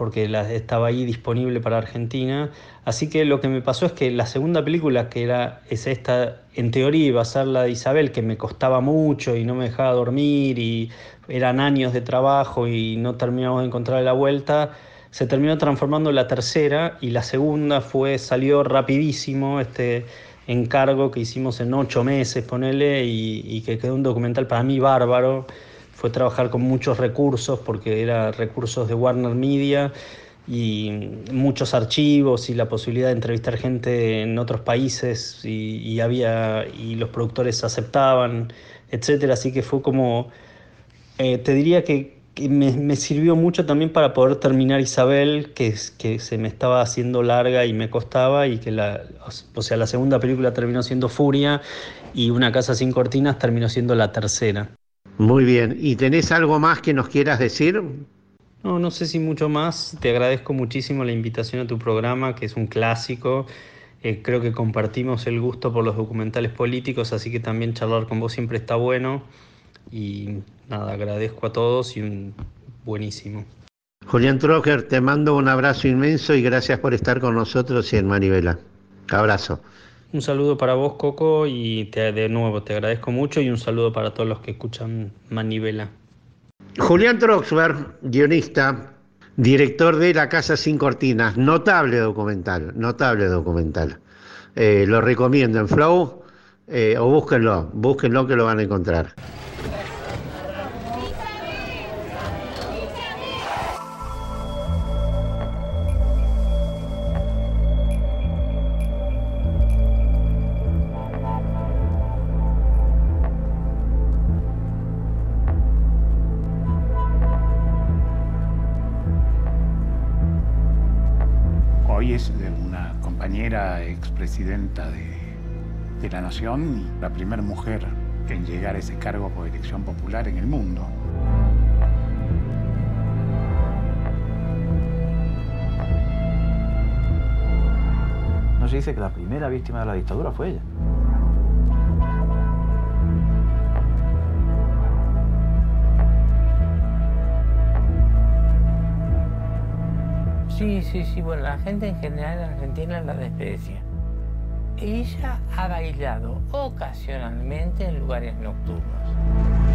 porque la, estaba ahí disponible para Argentina. Así que lo que me pasó es que la segunda película, que era es esta, en teoría iba a ser la de Isabel, que me costaba mucho y no me dejaba dormir, y eran años de trabajo y no terminamos de encontrar la vuelta, se terminó transformando en la tercera y la segunda fue, salió rapidísimo este encargo que hicimos en ocho meses, ponele, y, y que quedó un documental para mí bárbaro. Fue trabajar con muchos recursos, porque era recursos de Warner Media y muchos archivos y la posibilidad de entrevistar gente en otros países y, y había y los productores aceptaban, etcétera. Así que fue como, eh, te diría que me, sirvió mucho también para poder terminar Isabel, que, que se me estaba haciendo larga y me costaba, y que la, o sea, la segunda película terminó siendo Furia y Una casa sin cortinas terminó siendo la tercera. Muy bien, ¿y tenés algo más que nos quieras decir? No, no sé si mucho más. Te agradezco muchísimo la invitación a tu programa, que es un clásico. Eh, creo que compartimos el gusto por los documentales políticos, así que también charlar con vos siempre está bueno. Y nada, agradezco a todos y un buenísimo. Julián Trocker, te mando un abrazo inmenso y gracias por estar con nosotros y en Manivela. Abrazo. Un saludo para vos, Coco, y de nuevo te agradezco mucho y un saludo para todos los que escuchan Manivela. Julián Troxberg, guionista, director de La Casa Sin Cortinas, notable documental, notable documental. Eh, lo recomiendo en Flow eh, o búsquenlo, búsquenlo que lo van a encontrar. Expresidenta de, de la Nación y la primera mujer en llegar a ese cargo por elección popular en el mundo. No se dice que la primera víctima de la dictadura fue ella. Sí, sí, sí. Bueno, la gente en general en Argentina la desprecia. Ella ha bailado ocasionalmente en lugares nocturnos.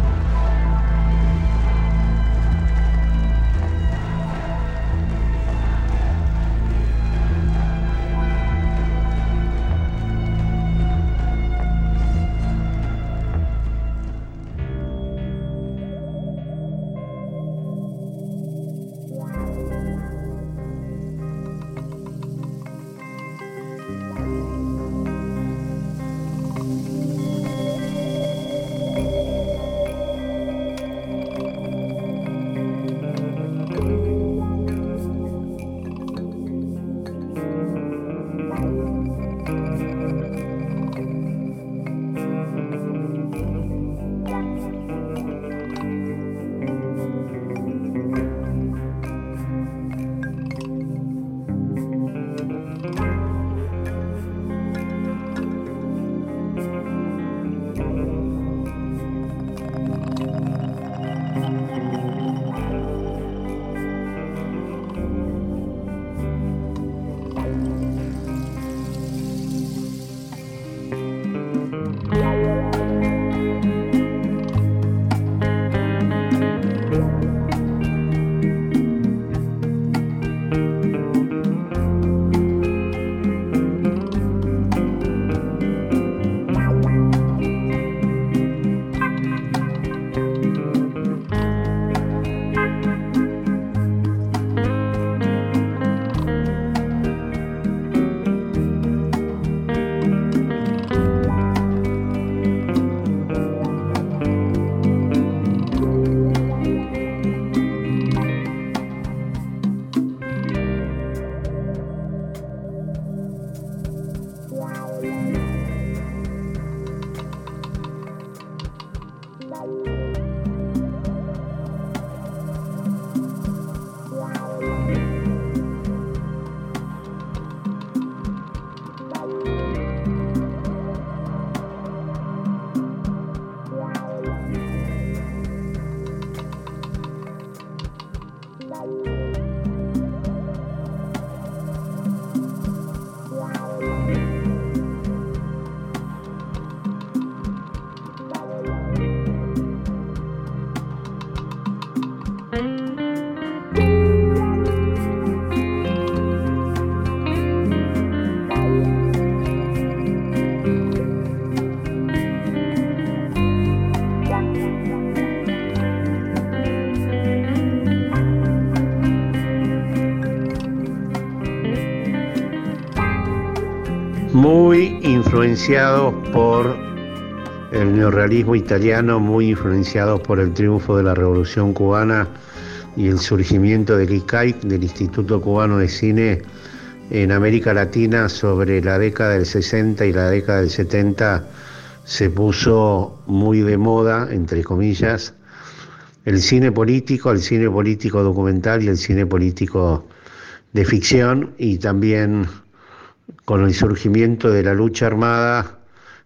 Influenciados por el neorrealismo italiano, muy influenciados por el triunfo de la Revolución Cubana y el surgimiento del ICAIC, del Instituto Cubano de Cine, en América Latina sobre la década del 60 y la década del 70 se puso muy de moda, entre comillas, el cine político, el cine político documental y el cine político de ficción y también con el surgimiento de la lucha armada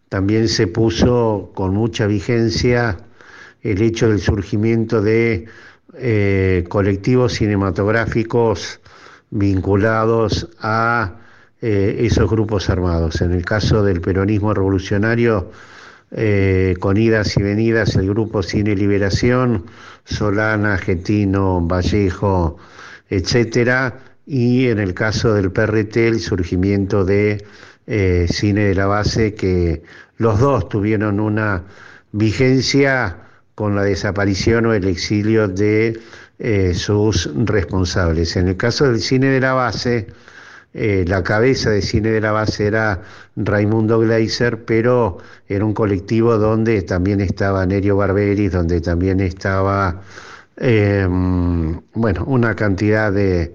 también se puso con mucha vigencia el hecho del surgimiento de eh, colectivos cinematográficos vinculados a eh, esos grupos armados. En el caso del peronismo revolucionario, eh, con idas y venidas, el grupo Cine Liberación, Solana, Argentino, Vallejo, etcétera, y en el caso del PRT, el surgimiento de eh, Cine de la Base, que los dos tuvieron una vigencia con la desaparición o el exilio de eh, sus responsables. En el caso del cine de la base, eh, la cabeza de cine de la base era Raimundo Gleiser, pero era un colectivo donde también estaba Nerio Barberi, donde también estaba, em, bueno, una cantidad de,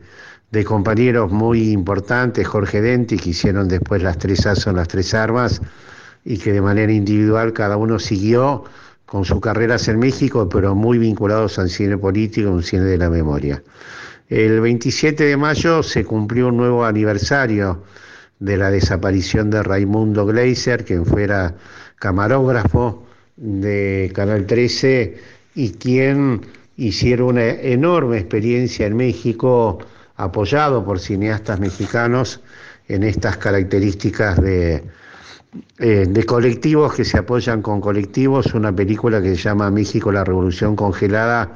de, compañeros muy importantes, Jorge Denti, que hicieron después las tres son las tres armas, y que de manera individual cada uno siguió con sus carreras en México, pero muy vinculados al cine político, un cine de la memoria. El 27 de mayo se cumplió un nuevo aniversario de la desaparición de Raimundo Gleiser, quien fuera camarógrafo de Canal 13 y quien hiciera una enorme experiencia en México, apoyado por cineastas mexicanos en estas características de, eh, de colectivos que se apoyan con colectivos, una película que se llama México, la Revolución Congelada,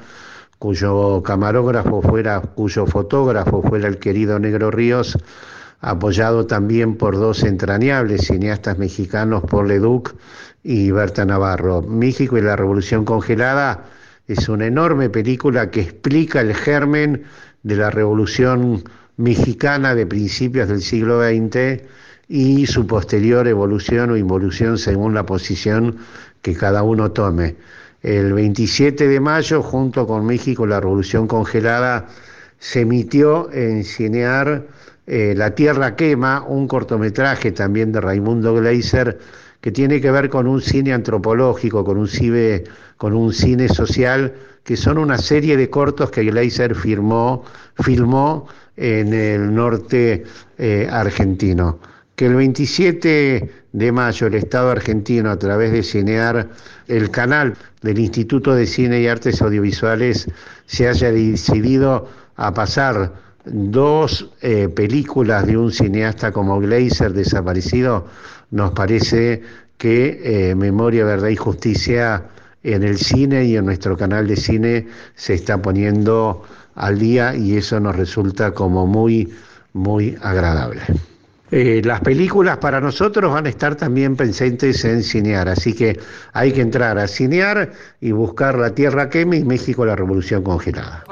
cuyo camarógrafo fuera, cuyo fotógrafo fuera el querido Negro Ríos, apoyado también por dos entrañables cineastas mexicanos, Paul Leduc y Berta Navarro. México y la Revolución Congelada es una enorme película que explica el germen de la Revolución Mexicana de principios del siglo XX y su posterior evolución o involución según la posición que cada uno tome. El 27 de mayo, junto con México, la Revolución Congelada se emitió en Cinear eh, La Tierra Quema, un cortometraje también de Raimundo Gleiser, que tiene que ver con un cine antropológico, con un cine, con un cine social, que son una serie de cortos que Gleiser firmó, filmó en el norte eh, argentino. Que el 27 de mayo el Estado argentino, a través de Cinear, el canal del Instituto de Cine y Artes Audiovisuales, se haya decidido a pasar dos eh, películas de un cineasta como Gleiser desaparecido, nos parece que eh, Memoria, Verdad y Justicia en el cine y en nuestro canal de cine se está poniendo al día y eso nos resulta como muy, muy agradable. Eh, las películas para nosotros van a estar también presentes en Cinear, así que hay que entrar a Cinear y buscar La Tierra Queme y México la Revolución Congelada.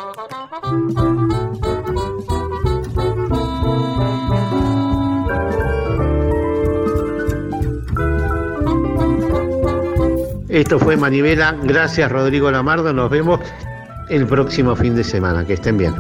Esto fue Manivela, gracias Rodrigo Lamardo, nos vemos el próximo fin de semana, que estén bien.